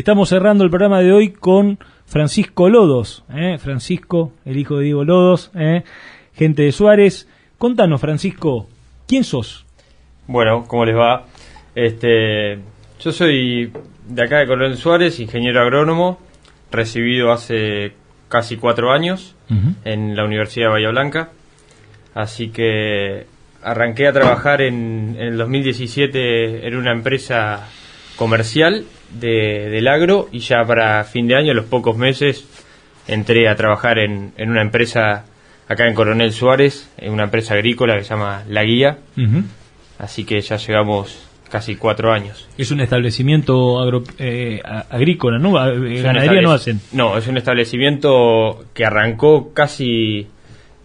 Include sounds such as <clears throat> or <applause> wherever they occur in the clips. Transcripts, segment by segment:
Estamos cerrando el programa de hoy con Francisco Lodos, ¿eh? Francisco, el hijo de Diego Lodos, ¿eh? gente de Suárez. Contanos, Francisco, ¿quién sos? Bueno, ¿cómo les va? Este, yo soy de acá de Coronel Suárez, ingeniero agrónomo, recibido hace casi cuatro años en la Universidad de Bahía Blanca. Así que arranqué a trabajar en, en el 2017 en una empresa comercial de, del agro y ya para fin de año, a los pocos meses, entré a trabajar en, en una empresa acá en Coronel Suárez, en una empresa agrícola que se llama La Guía. Así que ya llegamos casi cuatro años. Es un establecimiento agro, eh, agrícola, ¿no? Ganadería no hacen. No, es un establecimiento que arrancó casi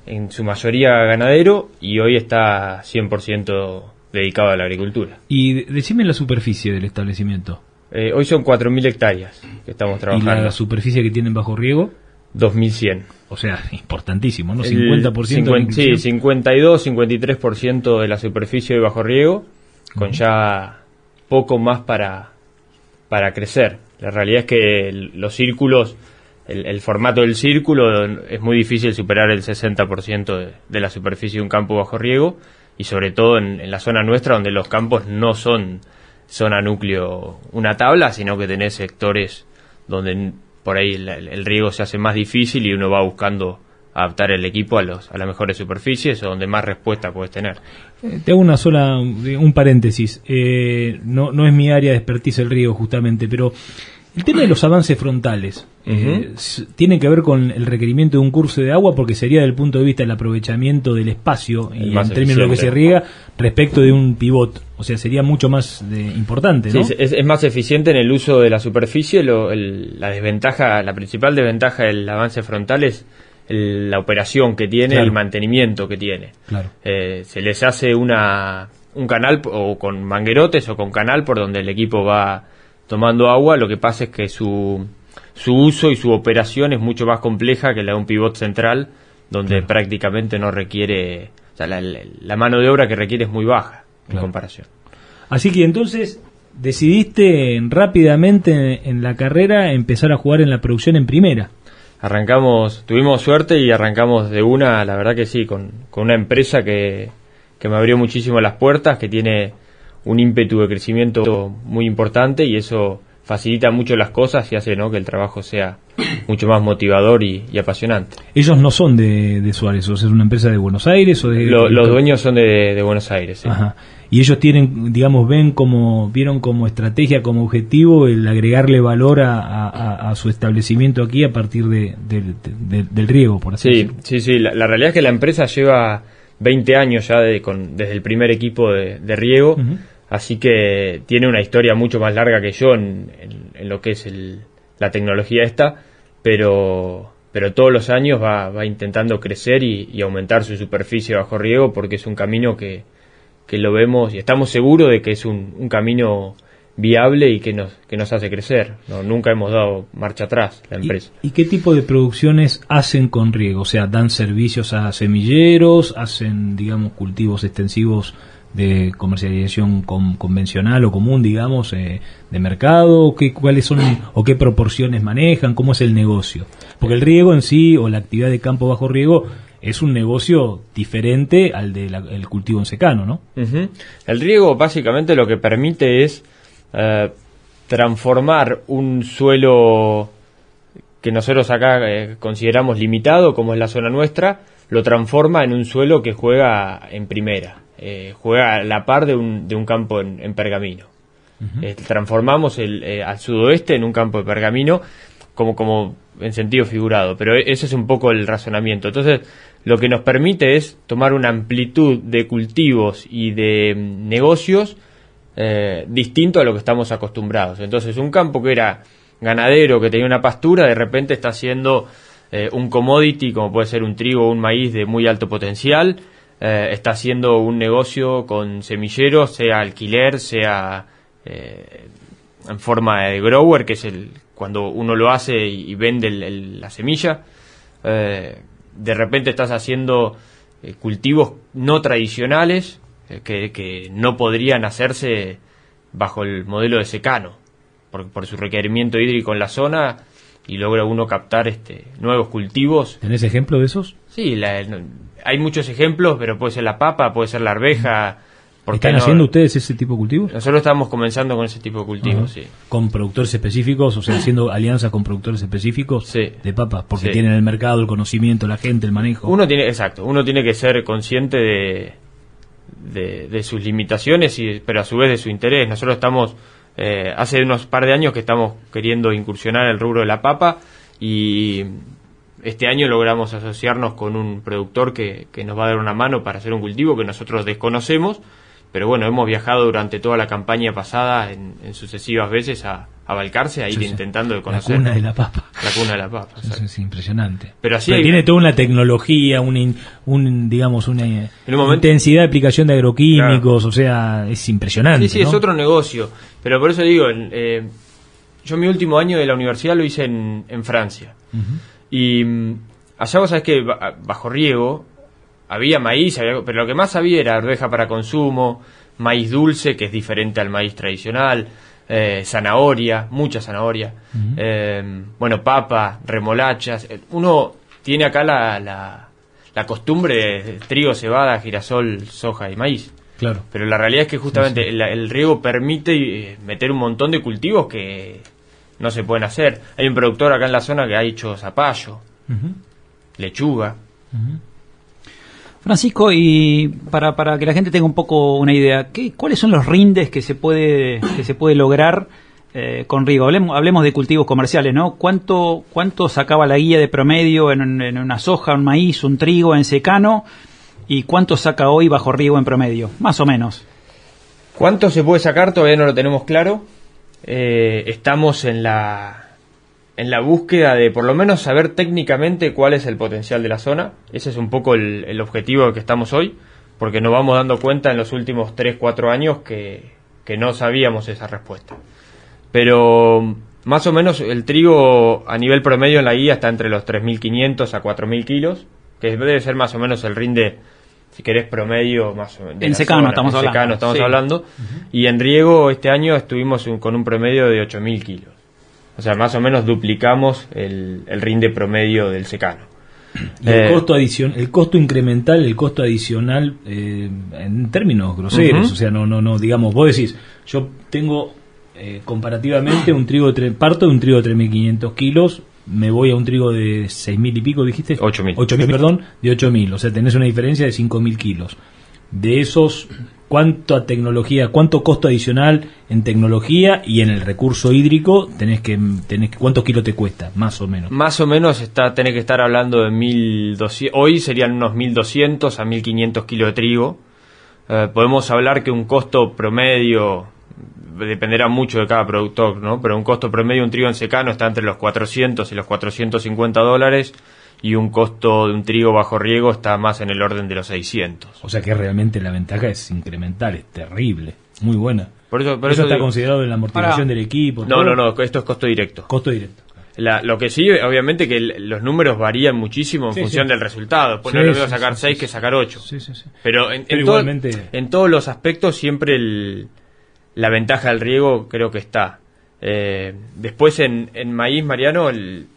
en su mayoría ganadero y hoy está 100% dedicado a la agricultura. Y decime la superficie del establecimiento. Eh, hoy son 4.000 hectáreas que estamos trabajando. ¿Y la superficie que tienen bajo riego? 2.100. O sea, importantísimo, ¿no? 50% Sí, 52, 53% de la superficie de bajo riego, con ya poco más para, para crecer. La realidad es que los círculos, el, formato del círculo es muy difícil superar el 60% de, de, la superficie de un campo bajo riego y sobre todo en, en la zona nuestra donde los campos no son zona núcleo una tabla, sino que tenés sectores donde por ahí el, riego se hace más difícil y uno va buscando adaptar el equipo a, los, a las mejores superficies o donde más respuesta puedes tener. Eh, te hago una sola, un paréntesis. Eh, no, no es mi área de expertise el riego justamente, pero el tema de los avances frontales eh, tiene que ver con el requerimiento de un curso de agua porque sería desde el punto de vista del aprovechamiento del espacio y en términos de lo que se riega respecto de un pivot. O sea, sería mucho más importante. ¿no? Sí, es, más eficiente en el uso de la superficie. la desventaja, la principal desventaja del avance frontal es la operación que tiene, el mantenimiento que tiene. Claro. Eh, se les hace una, un canal o con manguerotes o con canal por donde el equipo va tomando agua, lo que pasa es que su, su uso y su operación es mucho más compleja que la de un pivot central, donde prácticamente no requiere, o sea, la, mano de obra que requiere es muy baja en comparación. Así que entonces decidiste rápidamente en la carrera empezar a jugar en la producción en primera. Arrancamos, tuvimos suerte y arrancamos de una, la verdad que sí, con, con una empresa que, que me abrió muchísimo las puertas, que tiene un ímpetu de crecimiento muy importante y eso facilita mucho las cosas y hace ¿no? que el trabajo sea mucho más motivador y, apasionante. Ellos no son de, de, Suárez, o sea, es una empresa de Buenos Aires o de... los dueños son de, Buenos Aires. Y ellos tienen, digamos, ven como, vieron como estrategia, como objetivo el agregarle valor a, su establecimiento aquí a partir de, del riego, por así sí, decirlo. Sí, sí, la, la, realidad es que la empresa lleva 20 años ya de, con, desde el primer equipo de, riego así que tiene una historia mucho más larga que yo en, lo que es la tecnología esta, pero, pero todos los años va, va intentando crecer y, aumentar su superficie bajo riego porque es un camino que, que lo vemos y estamos seguros de que es un, camino viable y que nos, que nos hace crecer. No, nunca hemos dado marcha atrás la empresa. ¿Y, qué tipo de producciones hacen con riego? O sea, dan servicios a semilleros, hacen, digamos, cultivos extensivos de comercialización convencional o común, digamos, eh, de mercado? ¿Qué, ¿Cuáles son o qué proporciones manejan? ¿Cómo es el negocio? Porque el riego en sí o la actividad de campo bajo riego es un negocio diferente al del cultivo en secano, ¿no? El riego básicamente lo que permite es eh, transformar un suelo que nosotros acá eh, consideramos limitado, como es la zona nuestra, lo transforma en un suelo que juega en primera. Eh, juega a la par de un, de un campo en, pergamino. Eh, transformamos el, eh, al sudoeste en un campo de pergamino como, como en sentido figurado, pero e, ese es un poco el razonamiento. Entonces, lo que nos permite es tomar una amplitud de cultivos y de mm, negocios distinto a lo que estamos acostumbrados. Entonces, un campo que era ganadero, que tenía una pastura, de repente está haciendo un commodity, como puede ser un trigo o un maíz de muy alto potencial, eh, está haciendo un negocio con semilleros, sea alquiler, sea eh, en forma de grower, que es el cuando uno lo hace y, vende la semilla. Eh, de repente estás haciendo cultivos no tradicionales que, que, no podrían hacerse bajo el modelo de secano. por, por su requerimiento hídrico en la zona y logra uno captar este nuevos cultivos. ¿Tenés ejemplo de esos? Sí, la- hay muchos ejemplos, pero puede ser la papa, puede ser la arveja. ¿por ¿Están no? haciendo ustedes ese tipo de cultivos? Nosotros estamos comenzando con ese tipo de cultivos, sí. Con productores específicos, o sea, haciendo alianzas con productores específicos Sí. de papas, porque Sí. tienen el mercado, el conocimiento, la gente, el manejo. Uno tiene, exacto, uno tiene que ser consciente de, de, de sus limitaciones, y, pero a su vez de su interés. Nosotros estamos, eh, hace unos par de años que estamos queriendo incursionar el rubro de la papa y este año logramos asociarnos con un productor que, que nos va a dar una mano para hacer un cultivo que nosotros desconocemos, pero bueno, hemos viajado durante toda la campaña pasada en, en sucesivas veces a, a Balcarce, a ir Sí, intentando de la conocer cuna de la papa. la cuna de la papa. Eso es impresionante. Pero así hay- tiene toda una tecnología, in- un, digamos, una En un momento- intensidad de aplicación de agroquímicos, o sea, es impresionante. Sí, sí, es otro negocio. Pero por eso digo, eh, yo mi último año de la universidad lo hice en, en Francia. Y mm, allá vos sabés que ba- bajo riego había maíz, había- pero lo que más había era arveja para consumo, maíz dulce, que es diferente al maíz tradicional, eh, zanahoria, mucha zanahoria, eh, bueno, papa, remolachas. Eh, Uno tiene acá la, la, la costumbre de trigo, cebada, girasol, soja y maíz. Claro. Pero la realidad es que justamente el, el riego permite eh, meter un montón de cultivos que no se pueden hacer. Hay un productor acá en la zona que ha hecho zapallo, lechuga. Francisco, y para, para que la gente tenga un poco una idea, ¿qué, ¿cuáles son los rindes que se puede, que se puede lograr eh, con riego? Hablemos, hablemos de cultivos comerciales, ¿no? ¿Cuánto, ¿Cuánto sacaba la guía de promedio en, en una soja, un maíz, un trigo en secano? ¿Y cuánto saca hoy bajo riego en promedio? Más o menos. ¿Cuánto se puede sacar? Todavía no lo tenemos claro. Eh, estamos en la, en la búsqueda de por lo menos saber técnicamente cuál es el potencial de la zona. Ese es un poco el, objetivo que estamos hoy, porque nos vamos dando cuenta en los últimos 3-4 años que, que no sabíamos esa respuesta. Pero más o menos el trigo a nivel promedio en la guía está entre los 3.500 a 4.000 kilos, que debe ser más o menos el rinde, si querés, promedio más o menos. En secano zona. estamos En hablando, secano estamos sí. hablando. Y en riego este año estuvimos un- con un promedio de 8.000 kilos. O sea, más o menos duplicamos el, el rinde promedio del secano. Y el, Eh, costo adicion- el costo incremental, el costo adicional eh, en términos groseros, o sea, no, no, no, digamos, vos decís, yo tengo eh, comparativamente un trigo de parto de un trigo de 3.500 kilos, me voy a un trigo de 6.000 y pico, dijiste? 8.000. 8.000, perdón, de 8.000, o sea, tenés una diferencia de 5.000 kilos. De esos, ¿cuánta tecnología, cuánto costo adicional en tecnología y en el recurso hídrico tenés que, tenés que cuántos kilos te cuesta, más o menos? Más o menos está, tenés que estar hablando de 1.200, hoy serían unos 1.200 a 1.500 kilos de trigo. Eh, podemos hablar que un costo promedio, dependerá mucho de cada productor, ¿no? Pero un costo promedio de un trigo en secano está entre los 400 y los 450 dólares y un costo de un trigo bajo riego está más en el orden de los 600. O sea que realmente la ventaja es incremental, es terrible, muy buena. Por eso, por eso, eso está digo- considerado en la amortización del equipo. No, todo. no, no, esto es costo directo. Costo directo. La- lo que sí, obviamente, que el- los números varían muchísimo en Sí, función sí. del resultado. Pues Sí, no es lo mismo sacar sí, 6 sí, que sacar 8. Sí, sí, sí. Pero en, Pero en todo- igualmente- en todos los aspectos siempre el- la ventaja del riego creo que está. Eh, después en, en maíz, Mariano, el-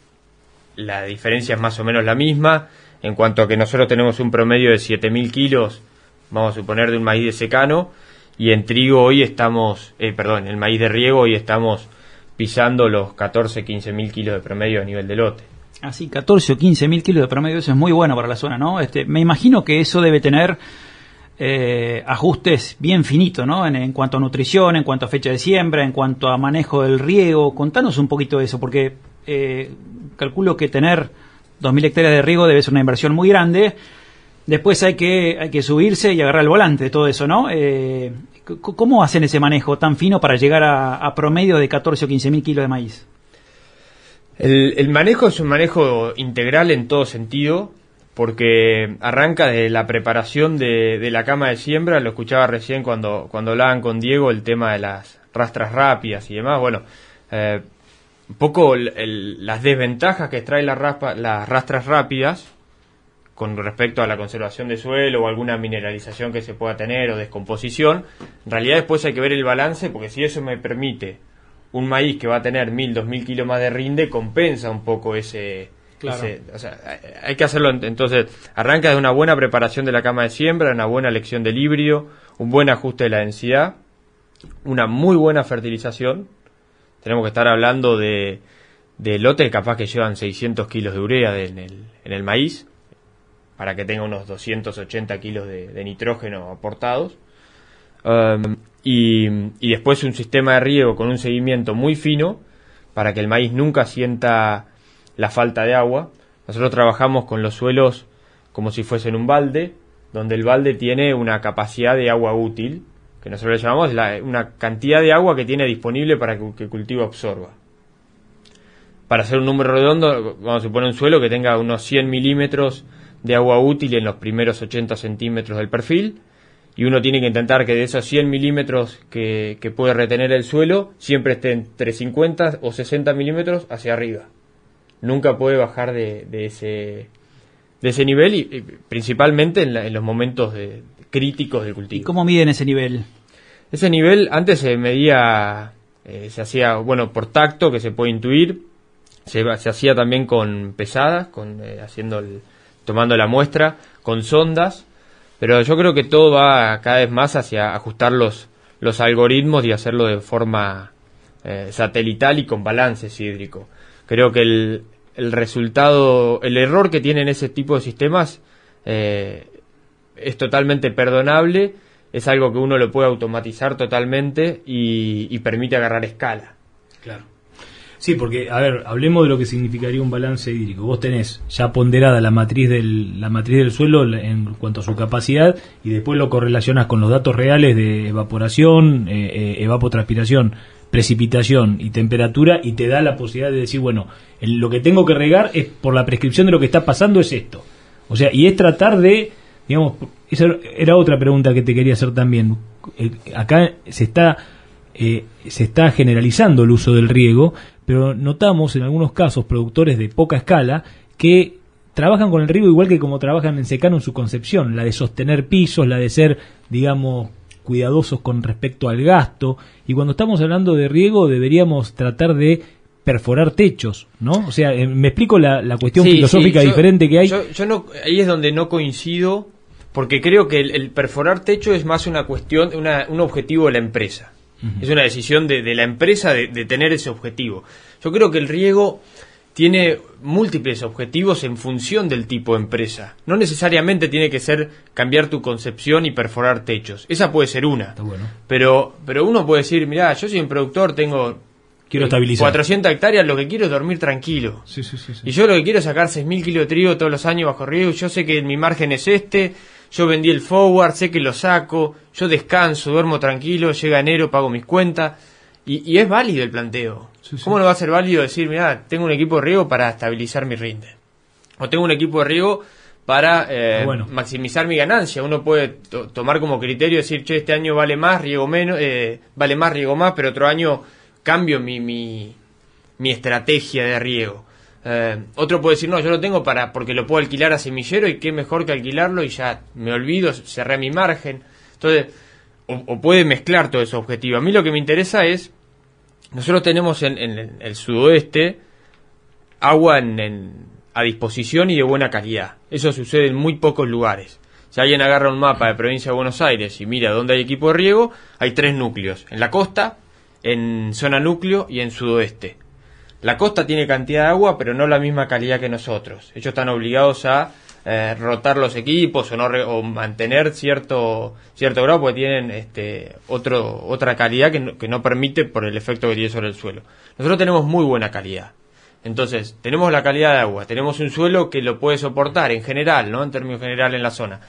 la diferencia es más o menos la misma. En cuanto a que nosotros tenemos un promedio de 7.000 kilos, vamos a suponer, de un maíz de secano. Y en trigo hoy estamos, eh, perdón, en el maíz de riego hoy estamos pisando los 14, 15.000 kilos de promedio a nivel de lote. Así, 14 o 15 mil kilos de promedio, eso es muy bueno para la zona, ¿no? Este, me imagino que eso debe tener eh, ajustes bien finitos, ¿no? En, cuanto a nutrición, en cuanto a fecha de siembra, en cuanto a manejo del riego. Contanos un poquito de eso, porque eh, calculo que tener 2.000 hectáreas de riego debe ser una inversión muy grande. Después hay que, hay que subirse y agarrar el volante de todo eso, ¿no? Eh, ¿Cómo hacen ese manejo tan fino para llegar a, a promedio de 14 o 15 mil kilos de maíz? El, el manejo es un manejo integral en todo sentido, porque arranca de la preparación de, la cama de siembra, lo escuchaba recién cuando, cuando hablaban con Diego el tema de las rastras rápidas y demás, bueno, eh, un poco el- el- las desventajas que trae raspa- las rastras rápidas con respecto a la conservación de suelo o alguna mineralización que se pueda tener o descomposición, en realidad después hay que ver el balance, porque si eso me permite un maíz que va a tener 1000, 2000 kilos más de rinde compensa un poco ese, Claro. o sea, hay que hacerlo ent- entonces arranca de una buena preparación de la cama de siembra, una buena elección del híbrido, un buen ajuste de la densidad, una muy buena fertilización. Tenemos que estar hablando de, de lotes capaz que llevan 600 kilos de urea en, el, en el maíz, para que tenga unos 280 kilos de, de nitrógeno aportados. Um, y, y después un sistema de riego con un seguimiento muy fino para que el maíz nunca sienta la falta de agua. Nosotros trabajamos con los suelos como si fuesen un balde, donde el balde tiene una capacidad de agua útil, que nosotros le llamamos la- una cantidad de agua que tiene disponible para que, que el cultivo absorba. Para hacer un número redondo, vamos a suponer un suelo que tenga unos 100 milímetros de agua útil en los primeros 80 centímetros del perfil, y uno tiene que intentar que de esos 100 milímetros que, que puede retener el suelo, siempre esté entre 50 o 60 milímetros hacia arriba. Nunca puede bajar de, de ese, de ese nivel, y, y principalmente en, la- en los momentos de- críticos del cultivo. ¿Y cómo miden ese nivel? Ese nivel antes se medía, eh, se hacía, bueno, por tacto, que se puede intuir, se hacía también con pesadas, con, eh, haciendo el- tomando la muestra, con sondas, pero yo creo que todo va cada vez más hacia ajustar los, los algoritmos y hacerlo de forma eh, satelital y con balances hídrico. Creo que el, el resultado, el error que tienen ese tipo de sistemas eh, es totalmente perdonable, es algo que uno lo puede automatizar totalmente y, permite agarrar escala. Claro. Sí, porque, a ver, hablemos de lo que significaría un balance hídrico. Vos tenés ya ponderada la matriz del, la matriz del suelo en cuanto a su capacidad y después lo correlacionas con los datos reales de evaporación, eh, eh, evapotranspiración, precipitación y temperatura y te da la posibilidad de decir, bueno, el- lo que tengo que regar es por la prescripción de lo que está pasando es esto. O sea, y es tratar de, digamos, esa era otra pregunta que te quería hacer también. Eh, Acá se está eh, se está generalizando el uso del riego, pero notamos en algunos casos productores de poca escala que trabajan con el riego igual que como trabajan en secano en su concepción, la de sostener pisos, la de ser, digamos, cuidadosos con respecto al gasto. Y cuando estamos hablando de riego deberíamos tratar de perforar techos, ¿no? O sea, eh, me explico la, la cuestión Sí, filosófica sí, yo- diferente que hay. Yo, yo no, ahí es donde no coincido, porque creo que el, el perforar techo es más una cuestión, una, un objetivo de la empresa. Es una decisión de, de la empresa de, de tener ese objetivo. Yo creo que el riego tiene múltiples objetivos en función del tipo de empresa. No necesariamente tiene que ser cambiar tu concepción y perforar techos. Esa puede ser una. Está bueno. Pero, pero uno puede decir, mira, yo soy un productor, tengo Quiero eh, estabilizar. 400 hectáreas, lo que quiero es dormir tranquilo. Sí, sí, sí, sí. Y yo lo que quiero es sacar 6.000 kilos de trigo todos los años bajo riego. Yo sé que mi margen es este. Yo vendí el forward, sé que lo saco. Yo descanso, duermo tranquilo. Llega enero, pago mis cuentas. Y, y es válido el planteo. Sí, sí. ¿Cómo no va a ser válido decir, mira, tengo un equipo de riego para estabilizar mi rinde? O tengo un equipo de riego para eh, bueno. maximizar mi ganancia. Uno puede to- tomar como criterio decir, che, este año vale más, riego menos, eh, vale más, riego más, pero otro año cambio mi, mi, mi estrategia de riego. Eh, otro puede decir, no, yo lo tengo para porque lo puedo alquilar a semillero y qué mejor que alquilarlo y ya me olvido, cerré mi margen. Entonces, o, o puede mezclar todo ese objetivo. A mí lo que me interesa es, nosotros tenemos en, en el sudoeste agua en- en- a disposición y de buena calidad. Eso sucede en muy pocos lugares. Si alguien agarra un mapa de provincia de Buenos Aires y mira dónde hay equipo de riego, hay tres núcleos. En la costa, en zona núcleo y en sudoeste. La costa tiene cantidad de agua, pero no la misma calidad que nosotros. Ellos están obligados a eh, rotar los equipos o, no o mantener cierto cierto grado porque tienen este otro otra calidad que no, que no permite por el efecto que tiene sobre el suelo. Nosotros tenemos muy buena calidad. Entonces, tenemos la calidad de agua, tenemos un suelo que lo puede soportar en general, ¿no? En términos general en la zona.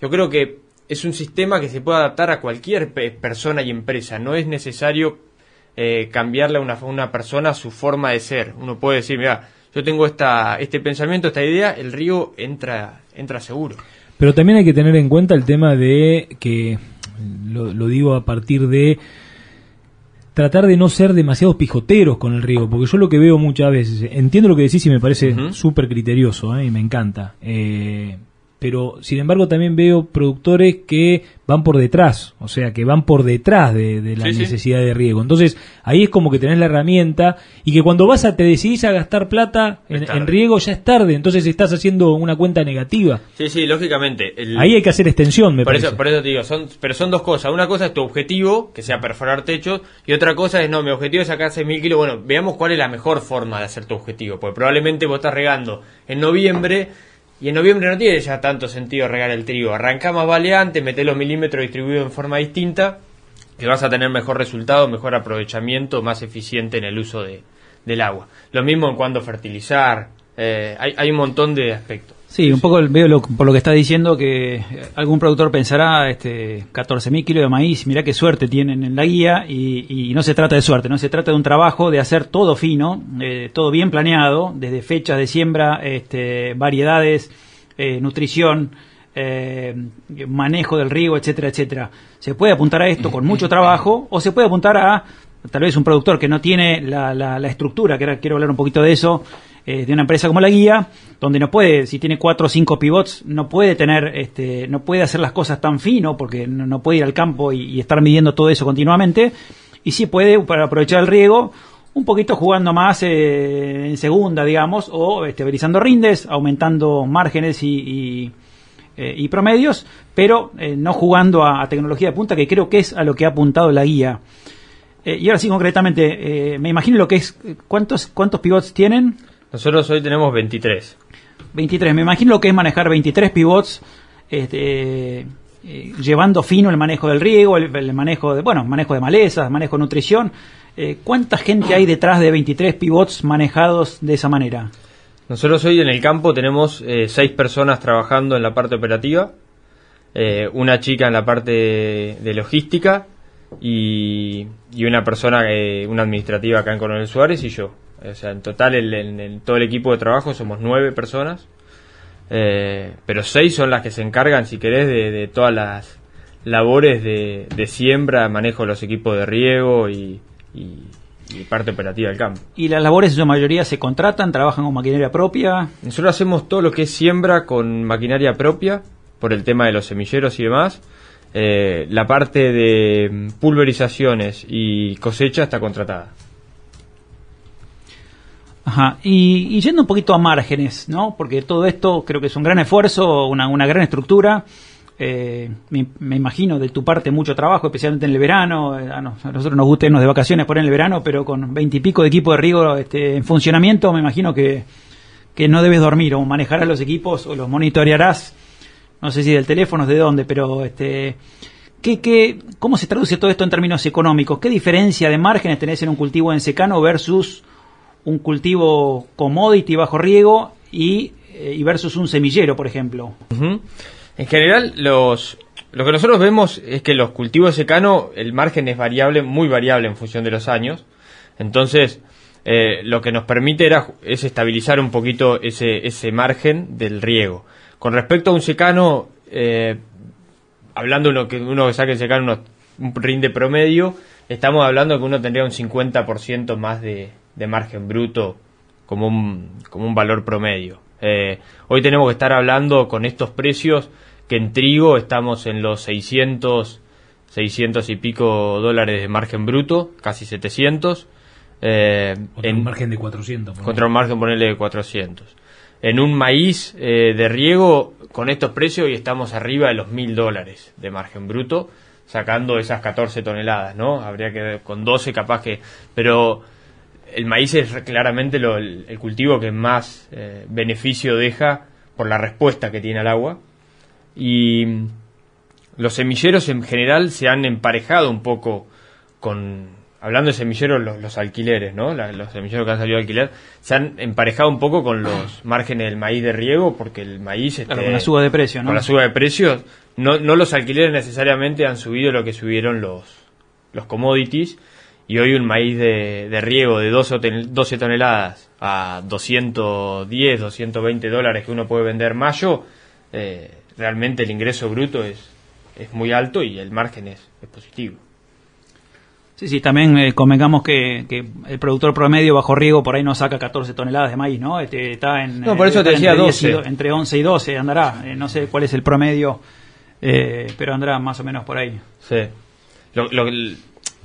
Yo creo que es un sistema que se puede adaptar a cualquier pe- persona y empresa. No es necesario eh, cambiarle a una, una persona su forma de ser. Uno puede decir, mira, yo tengo esta, este pensamiento, esta idea, el río entra, entra seguro. Pero también hay que tener en cuenta el tema de que, lo, lo digo a partir de tratar de no ser demasiados pijoteros con el riego, porque yo lo que veo muchas veces, entiendo lo que decís y me parece Ujú. súper criterioso ¿eh? y me encanta. Eh, pero sin embargo también veo productores que van por detrás, o sea, que van por detrás de, la necesidad de riego. Entonces, ahí es como que tenés la herramienta y que cuando vas a te decidís a gastar plata en, riego ya es tarde, entonces estás haciendo una cuenta negativa. Sí, sí, lógicamente. ahí hay que hacer extensión, me por parece. Eso, por eso te digo, son, pero son dos cosas. Una cosa es tu objetivo, que sea perforar techos, y otra cosa es, no, mi objetivo es sacar 6.000 kilos. Bueno, veamos cuál es la mejor forma de hacer tu objetivo, porque probablemente vos estás regando en noviembre y en noviembre no tiene ya tanto sentido regar el trigo. Arranca más valiante, mete los milímetros distribuidos en forma distinta, que vas a tener mejor resultado, mejor aprovechamiento, más eficiente en el uso de, del agua. Lo mismo en cuanto fertilizar, eh, hay, hay un montón de aspectos. Sí, un poco veo por lo que está diciendo que algún productor pensará este 14.000 kilos de maíz, mira qué suerte tienen en la guía y, no se trata de suerte, no se trata de un trabajo de hacer todo fino, eh, todo bien planeado, desde fechas de siembra, este, variedades, eh, nutrición, eh, manejo del riego, etcétera, etcétera. Se puede apuntar a esto con mucho trabajo o se puede apuntar a tal vez un productor que no tiene la, la, la estructura, que ahora quiero hablar un poquito de eso, eh, de una empresa como la guía, donde no puede, si tiene cuatro o cinco pivots, no puede tener, este, no puede hacer las cosas tan fino, porque no, puede ir al campo y, estar midiendo todo eso continuamente, y sí puede, para aprovechar el riego, un poquito jugando más eh, en segunda, digamos, o estabilizando rindes, aumentando márgenes y, eh, promedios, pero no jugando a, tecnología de punta, que creo que es a lo que ha apuntado la guía. y ahora sí, concretamente, me imagino lo que es, ¿cuántos, cuántos pivots tienen? Nosotros hoy tenemos 23. 23, me imagino lo que es manejar 23 pivots, este, eh, llevando fino el manejo del riego, el, manejo de, bueno, manejo de malezas, manejo de nutrición. Eh, ¿Cuánta gente hay detrás de 23 pivots manejados de esa manera? Nosotros hoy en el campo tenemos eh, seis personas trabajando en la parte operativa, una chica en la parte de, logística y, y una persona, una administrativa acá en Coronel Suárez y yo. O sea, en total, en, todo el equipo de trabajo somos nueve personas, eh, pero seis son las que se encargan, si querés, de, todas las labores de, siembra, manejo de los equipos de riego y, parte operativa del campo. ¿Y las labores en su mayoría se contratan, trabajan con maquinaria propia? Nosotros hacemos todo lo que es siembra con maquinaria propia, por el tema de los semilleros y demás. Eh, la parte de pulverizaciones y cosecha está contratada. Ajá. Y, yendo un poquito a márgenes, ¿no? Porque todo esto creo que es un gran esfuerzo, una, una gran estructura. Eh, me, imagino de tu parte mucho trabajo, especialmente en el verano. Eh, a, nosotros nos gusta irnos de vacaciones por en el verano, pero con veintipico de equipo de riego este, en funcionamiento, me imagino que, que no debes dormir o manejarás los equipos o los monitorearás. No sé si del teléfono, de dónde, pero este. ¿Qué, qué, ¿Cómo se traduce todo esto en términos económicos? ¿Qué diferencia de márgenes tenés en un cultivo en secano versus un cultivo commodity bajo riego y, eh, versus un semillero, por ejemplo. En general, los, lo que nosotros vemos es que los cultivos secano, el margen es variable, muy variable en función de los años. Entonces, eh, lo que nos permite era, es estabilizar un poquito ese, ese margen del riego. Con respecto a un secano, eh, hablando uno que uno que saque el secano un rinde promedio, estamos hablando que uno tendría un 50% más de, de margen bruto como un, como un valor promedio. Eh, hoy tenemos que estar hablando con estos precios que en trigo estamos en los 600, 600 y pico dólares de margen bruto, casi 700. Eh, en un margen de 400. Contra un margen, ponerle de 400. En un maíz eh, de riego, con estos precios, hoy estamos arriba de los 1000 dólares de margen bruto, sacando esas 14 toneladas, ¿no? Habría que, con 12 capaz que... Pero el maíz es claramente el, cultivo que más eh, beneficio deja por la respuesta que tiene al agua. Y los semilleros en general se han emparejado un poco con, hablando de semilleros, los, alquileres, ¿no? los semilleros que han salido a alquiler, se han emparejado un poco con los márgenes del maíz de riego, porque el maíz... Este, con la suba de precios, ¿no? Con la suba de precios, no, no los alquileres necesariamente han subido lo que subieron los, los commodities, y hoy un maíz de, riego de 12, toneladas a 210, 220 dólares que uno puede vender mayo, eh, realmente el ingreso bruto es, es muy alto y el margen es, positivo. Sí, sí, también eh, convengamos que, que el productor promedio bajo riego por ahí no saca 14 toneladas de maíz, ¿no? Este, está en, No, por eso eh, te decía entre 10 y 12. do- entre 11 y 12 andará. Eh, no sé cuál es el promedio, eh, pero andará más o menos por ahí. Sí. Lo- lo-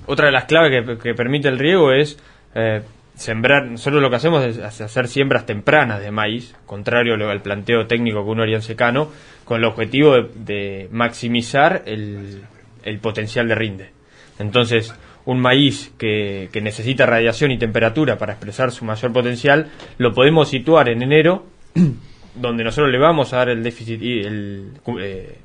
otra de las claves que, permite el riego es eh, sembrar. Nosotros lo que hacemos es hacer siembras tempranas de maíz, contrario al planteo técnico que uno haría en secano, con el objetivo de, maximizar el, potencial de rinde. Entonces, un maíz que, que necesita radiación y temperatura para expresar su mayor potencial, lo podemos situar en enero, <clears throat> donde nosotros le vamos a dar el déficit y el, eh,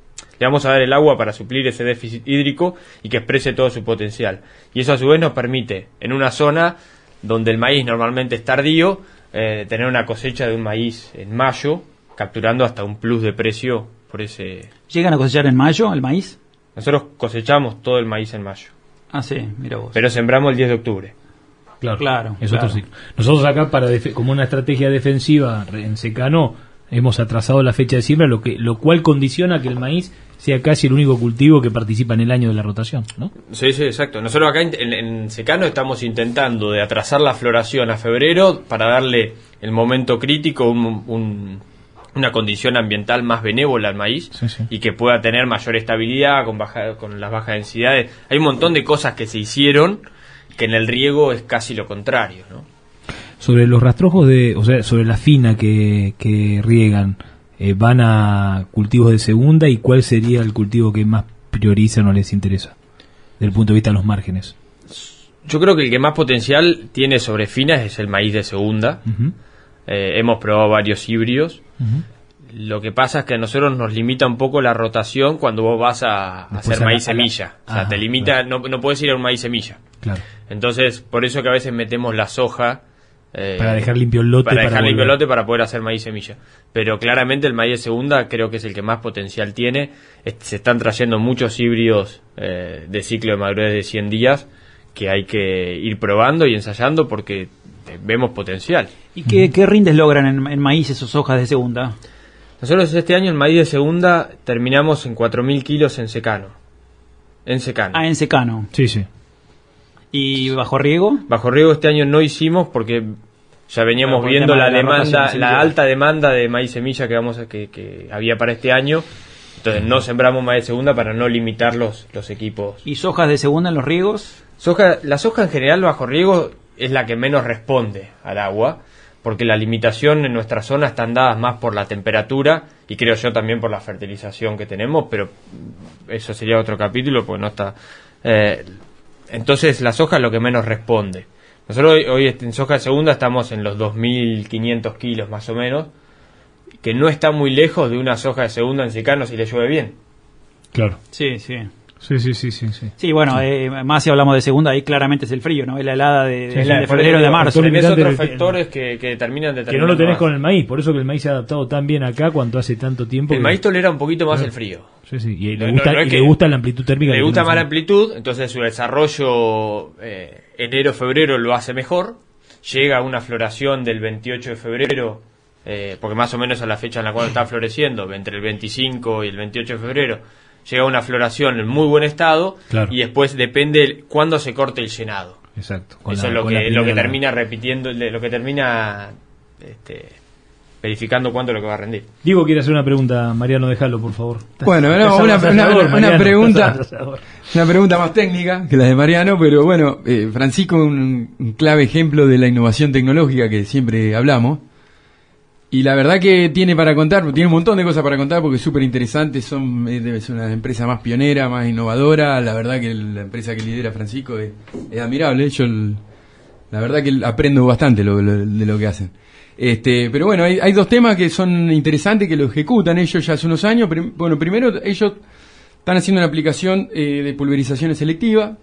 le vamos a dar el agua para suplir ese déficit hídrico y que exprese todo su potencial. Y eso a su vez nos permite, en una zona donde el maíz normalmente es tardío, eh, tener una cosecha de un maíz en mayo, capturando hasta un plus de precio por ese... ¿Llegan a cosechar en mayo el maíz? Nosotros cosechamos todo el maíz en mayo, Ah, sí, mira vos. pero sembramos el 10 de octubre. Claro, Claro, es claro. otro ciclo. Nosotros acá, para defe- como una estrategia defensiva en secano, hemos atrasado la fecha de siembra, lo, que, lo cual condiciona que el maíz sea casi el único cultivo que participa en el año de la rotación. ¿no? Sí, sí, exacto. Nosotros acá en, en- secano estamos intentando de atrasar la floración a febrero para darle el momento crítico, un- un- una condición ambiental más benévola al maíz Sí, sí. y que pueda tener mayor estabilidad con, baja, con las bajas densidades. Hay un montón de cosas que se hicieron que en el riego es casi lo contrario, ¿no? Sobre los rastrojos de, o sea, sobre la fina que, que riegan, eh, ¿van a cultivos de segunda y cuál sería el cultivo que más priorizan o les interesa? Desde el punto de vista de los márgenes. Yo creo que el que más potencial tiene sobre finas es el maíz de segunda. Eh, hemos probado varios híbridos. Lo que pasa es que a nosotros nos limita un poco la rotación cuando vos vas a, Después hacer a la- maíz a la- semilla. O sea, Ajá, te limita, claro. no, no puedes ir a un maíz semilla. Claro. Entonces, por eso que a veces metemos la soja. Eh, Para dejar limpio el lote. Para dejar limpio el lote para poder hacer maíz semilla. Pero claramente el maíz de segunda creo que es el que más potencial tiene. Es- Se están trayendo muchos híbridos eh, de ciclo de madurez de 100 días que hay que ir probando y ensayando porque vemos potencial. ¿Y qué, qué rindes logran en, en maíz esos hojas de segunda? Nosotros este año en maíz de segunda terminamos en 4.000 kilos en secano. En secano. Ah, en secano. Sí, sí. ¿Y bajo riego? Bajo riego este año no hicimos porque ya veníamos viendo la de la rotación demanda, de la alta demanda de maíz semilla que vamos a, que, que había para este año. Entonces no sembramos maíz de segunda para no limitar los, los equipos. ¿Y sojas de segunda en los riegos? Soja, la soja en general bajo riego es la que menos responde al agua, porque la limitación en nuestra zona están dadas más por la temperatura y creo yo también por la fertilización que tenemos, pero eso sería otro capítulo, porque no está. eh, entonces la soja es lo que menos responde. Nosotros hoy, hoy en soja de segunda estamos en los 2.500 kilos más o menos, que no está muy lejos de una soja de segunda en secano si le llueve bien. Claro. Sí, sí. Sí, sí, sí, sí. sí. Sí, bueno, eh, más si hablamos de segunda, ahí claramente es el frío, ¿no? Es la helada de, Sí, de- de febrero de marzo. factor Tenés otros factores que, que terminan Que determinando no lo tenés más. con el maíz, por eso que el maíz se ha adaptado tan bien acá cuanto hace tanto tiempo. El que- maíz tolera un poquito más el frío. Sí, sí. Y le no, gusta, no y que- le gusta la amplitud térmica. Le que gusta más la amplitud, entonces su desarrollo eh, enero-febrero lo hace mejor. Llega a una floración del 28 de febrero, eh, porque más o menos a la fecha en la cual está floreciendo, entre el 25 y el 28 de febrero, llega a una floración en muy buen estado Claro. y después depende cuándo se corte el llenado. Exacto. con Eso la- es lo con la que, lo que termina repitiendo, lo que termina este, verificando cuánto es lo que va a rendir. Diego quiere hacer una pregunta, Mariano, déjalo, por favor. Bueno, no, una, Mariano, pregunta, una pregunta más técnica que la de Mariano, pero bueno, eh, Francisco un, un clave ejemplo de la innovación tecnológica que siempre hablamos. Y la verdad que tiene para contar, tiene un montón de cosas para contar porque es súper interesante, son, eh, debe ser una empresa más pionera, más innovadora, la verdad que la empresa que lidera Francisco es, es admirable, yo la verdad que aprendo bastante lo- lo- de lo que hacen. Este, pero bueno, hay, hay dos temas que son interesantes que lo ejecutan ellos ya hace unos años. Bueno, primero ellos están haciendo una aplicación eh, de pulverización selectiva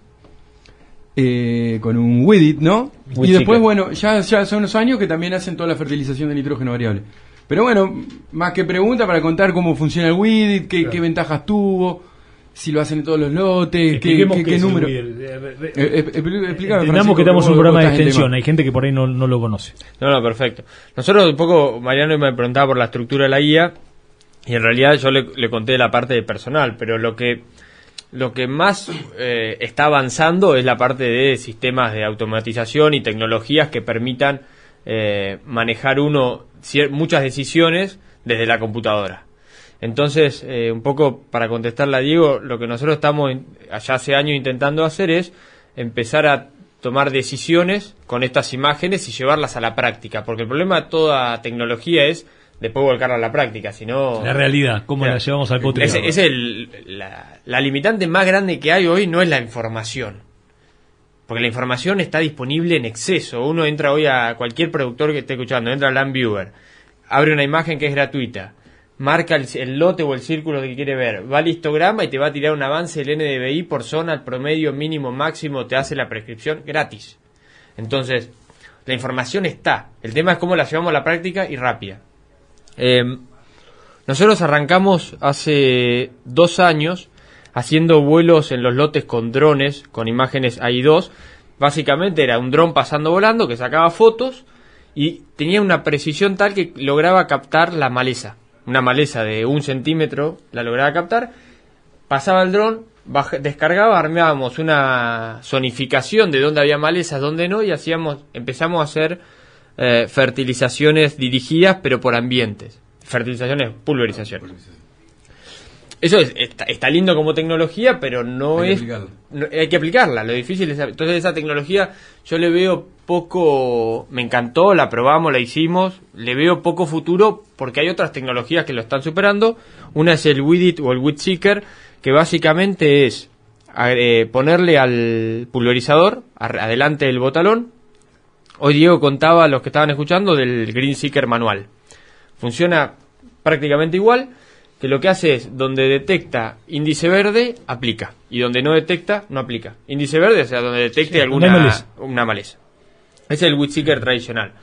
eh, con un Widit, ¿no? Y después, bueno, ya, ya hace unos años que también hacen toda la fertilización de nitrógeno variable. Pero bueno, más que pregunta para contar cómo funciona el Widit, qué, Claro. qué ventajas tuvo, si lo hacen en todos los lotes, qué, qué- qué número. Eh, eh, Eh, Entendamos que estamos en un programa de extensión. Hay gente que por ahí no, no lo conoce. No, no, perfecto. Nosotros un poco, Mariano me preguntaba por la estructura de la guía y en realidad yo le, le conté la parte de personal, pero lo que lo que más eh, está avanzando es la parte de sistemas de automatización y tecnologías que permitan eh, manejar uno muchas decisiones desde la computadora. Entonces, eh, un poco para contestarle a Diego, lo que nosotros estamos allá hace años intentando hacer es empezar a tomar decisiones con estas imágenes y llevarlas a la práctica, porque el problema de toda tecnología es después volcarla a la práctica, sino... La realidad, cómo la llevamos al potrillo. Es, el, la, limitante más grande que hay hoy no es la información, porque la información está disponible en exceso. Uno entra hoy a cualquier productor que esté escuchando, entra a Landviewer, abre una imagen que es gratuita, marca el, lote o el círculo que quiere ver, va al histograma y te va a tirar un avance del NDVI por zona, el promedio mínimo máximo, te hace la prescripción gratis. Entonces, la información está. El tema es cómo la llevamos a la práctica y rápida. Em, nosotros arrancamos hace dos años haciendo vuelos en los lotes con drones, con imágenes AI2. Básicamente era un dron pasando volando que sacaba fotos y tenía una precisión tal que lograba captar la maleza. Una maleza de un centímetro la lograba captar. Pasaba el dron, descargaba, armábamos una zonificación de dónde había malezas, dónde no, y hacíamos, empezamos a hacer eh, fertilizaciones dirigidas, pero por ambientes. Fertilizaciones, pulverización. Eso está, lindo como tecnología, pero no es. hay que aplicarla. Lo difícil es. Entonces, esa tecnología yo le veo poco. Me encantó, la probamos, la hicimos. Le veo poco futuro porque hay otras tecnologías que lo están superando. Una es el Widit o el Weed Seeker, que básicamente es eh, ponerle al pulverizador adelante del botalón Hoy Diego contaba a los que estaban escuchando del Green Seeker manual. Funciona prácticamente igual, que lo que hace es, donde detecta índice verde, aplica. Y donde no detecta, no aplica. Índice verde, o sea, donde detecte alguna maleza. una maleza. es el Weed Seeker tradicional.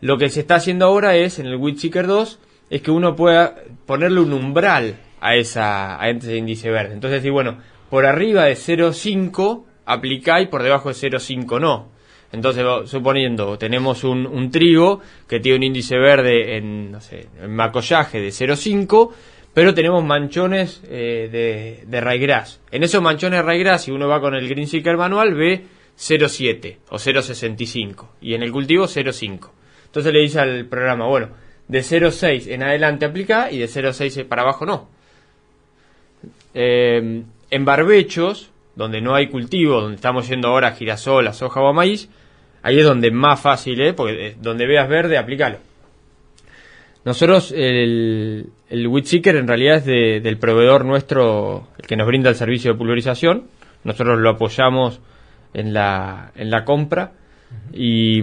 Lo que se está haciendo ahora es, en el Weed Seeker 2, es que uno pueda ponerle un umbral a, esa, a ese índice verde. Entonces, si bueno, por arriba de 0,5 aplica y por debajo de 0,5 no. Entonces, suponiendo, tenemos un, trigo que tiene un índice verde en, no sé, en macollaje de 0,5, pero tenemos manchones eh, de, de raigras. En esos manchones de raigras, si uno va con el Green Seeker manual, ve 0,7 o 0,65 y en el cultivo 0,5. Entonces le dice al programa, bueno, de 0,6 en adelante aplica y de 0,6 para abajo no. Eh, en barbechos, donde no hay cultivo, donde estamos yendo ahora a girasol, soja o maíz, ahí es donde más fácil es, porque donde veas verde, aplícalo. Nosotros, el, el Seeker en realidad es del proveedor nuestro, el que nos brinda el servicio de pulverización. Nosotros lo apoyamos en la, en la compra y,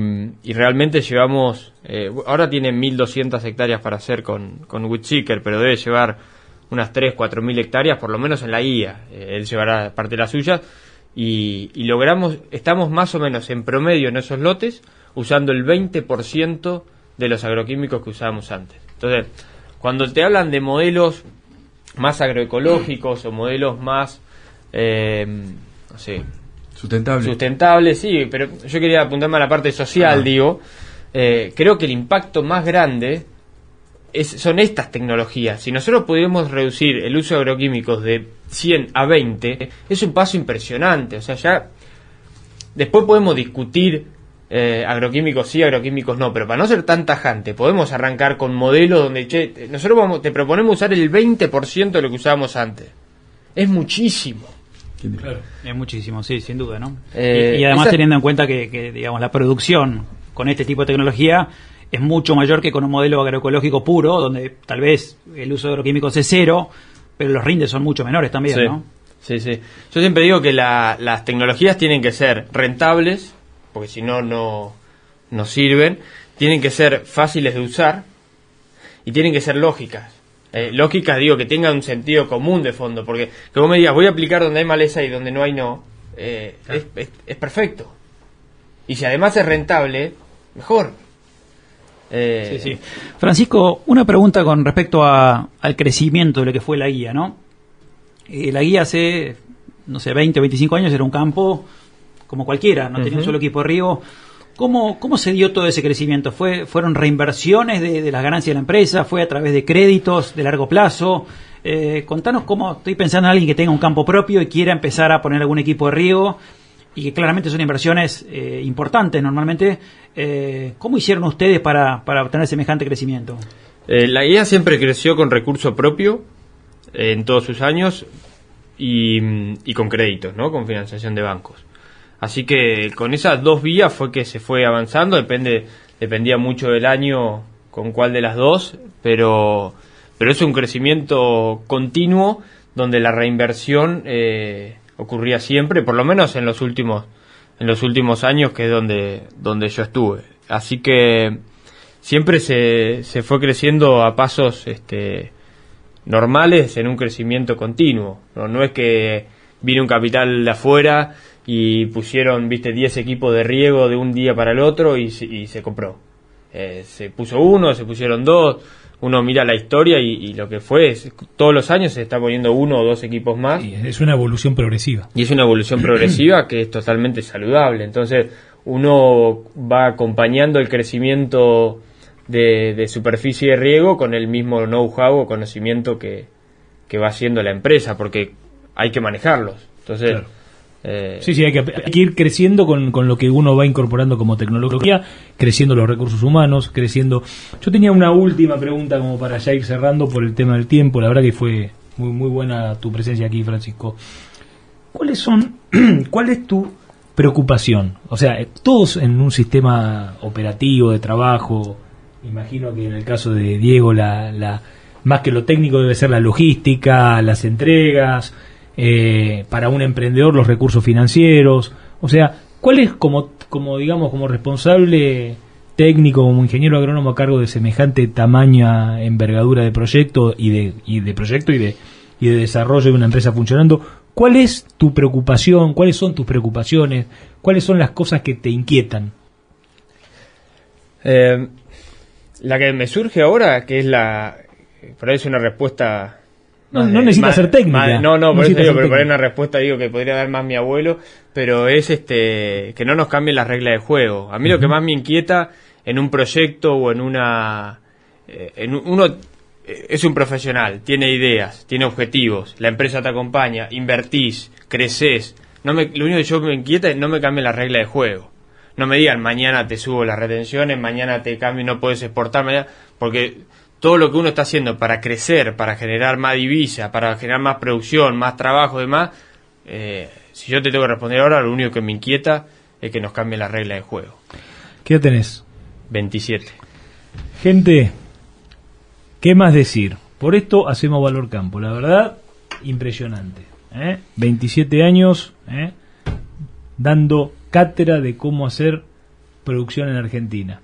realmente llevamos, eh, ahora tiene 1.200 hectáreas para hacer con, con Seeker, pero debe llevar unas 3, 4 mil hectáreas, por lo menos en la guía. Eh, él llevará parte de las suyas. Y, logramos, estamos más o menos en promedio en esos lotes usando el 20% de los agroquímicos que usábamos antes. Entonces, cuando te hablan de modelos más agroecológicos o modelos más, eh, no sé, sustentables. Sustentables, sí, pero yo quería apuntarme a la parte social, digo. Eh, creo que el impacto más grande son estas tecnologías. Si nosotros podemos reducir el uso de agroquímicos de 100 a 20, es un paso impresionante. O sea, ya después podemos discutir eh, agroquímicos sí, agroquímicos no, pero para no ser tan tajante, podemos arrancar con modelos donde, che, nosotros vamos, te proponemos usar el 20% de lo que usábamos antes. Es muchísimo. Claro. Es muchísimo, sí, sin duda, ¿no? Eh, y, además teniendo en cuenta que, que, digamos, la producción con este tipo de tecnología es mucho mayor que con un modelo agroecológico puro, donde tal vez el uso de agroquímicos es cero, pero los rindes son mucho menores también, sí. ¿no? Sí, sí. Yo siempre digo que las tecnologías tienen que ser rentables, porque si no, no sirven. Tienen que ser fáciles de usar y tienen que ser lógicas. Eh, lógicas, digo, que tengan un sentido común de fondo, porque que vos me digas, voy a aplicar donde hay maleza y donde no hay no, eh, es perfecto. Y si además es rentable, mejor. Eh, sí, sí. Francisco, una pregunta con respecto a, al crecimiento de lo que fue la guía, ¿no? Eh, la guía hace, no sé, 20 o 25 años era un campo como cualquiera, no tenía un solo equipo de riego. ¿Cómo, ¿Cómo se dio todo ese crecimiento? ¿Fue, ¿Fueron reinversiones de, las ganancias de la empresa? ¿Fue a través de créditos de largo plazo? Eh, contanos cómo, estoy pensando en alguien que tenga un campo propio y quiera empezar a poner algún equipo de riego y que claramente son inversiones eh, importantes normalmente. Eh, ¿Cómo hicieron ustedes para, para obtener semejante crecimiento? Eh, la guía siempre creció con recurso propio en todos sus años y, con créditos, ¿no? Con financiación de bancos. Así que con esas dos vías fue que se fue avanzando, depende, dependía mucho del año con cuál de las dos, pero, pero es un crecimiento continuo donde la reinversión ocurría siempre, por lo menos en los últimos, en los últimos años que es donde, donde yo estuve. Así que siempre se, se fue creciendo a pasos este, normales en un crecimiento continuo. No, no es que vino un capital de afuera y pusieron, viste, 10 equipos de riego de un día para el otro y, y se compró. Eh, se puso uno, se pusieron dos. Uno mira la historia y, y lo que fue, es- todos los años se está poniendo uno o dos equipos más. Y es una evolución progresiva. Y es una evolución progresiva que es totalmente saludable. Entonces, uno va acompañando el crecimiento de, de superficie de riego con el mismo know-how o conocimiento que, que va haciendo la empresa, porque hay que manejarlos. Entonces, Claro. Eh, Sí, sí, hay que, hay que ir creciendo con, con lo que uno va incorporando como tecnología, creciendo los recursos humanos, creciendo... Yo tenía una última pregunta como para ya ir cerrando por el tema del tiempo, la verdad que fue muy, muy buena tu presencia aquí, Francisco. ¿Cuáles son, <clears throat> cuál es tu preocupación? O sea, eh, todos en un sistema operativo de trabajo, imagino que en el caso de Diego, la, la, más que lo técnico debe ser la logística, las entregas, eh, para un emprendedor los recursos financieros. O sea, ¿cuál es como, como digamos, como responsable técnico, como ingeniero agrónomo a cargo de semejante tamaña, envergadura de proyecto y de, y de proyecto y de, y de desarrollo de una empresa funcionando? ¿Cuál es tu preocupación? ¿Cuáles son tus preocupaciones? ¿Cuáles son las cosas que te inquietan? Eh, la que me surge ahora, que es la. Por es una respuesta. No, no de- necesita más- ser técnica. más- no, no, por eso digo, pero por ahí una respuesta digo que podría dar más mi abuelo, pero es este que no nos cambien las reglas de juego. A mí lo que más me inquieta en un proyecto o en una. eh, en un- uno eh, es un profesional, tiene ideas, tiene objetivos, la empresa te acompaña, invertís, creces. No me, lo único que yo me inquieta es no me cambien las reglas de juego. No me digan mañana te subo las retenciones, mañana te cambio y no puedes exportar, mañana, porque todo lo que uno está haciendo para crecer, para generar más divisa, para generar más producción, más trabajo y demás, eh, si yo te tengo que responder ahora, lo único que me inquieta es que nos cambien las reglas de juego. ¿Qué tenés? 27. Gente, ¿qué más decir? Por esto hacemos Valor Campo. La verdad, impresionante. ¿eh? 27 años ¿eh? dando cátedra de cómo hacer producción en Argentina.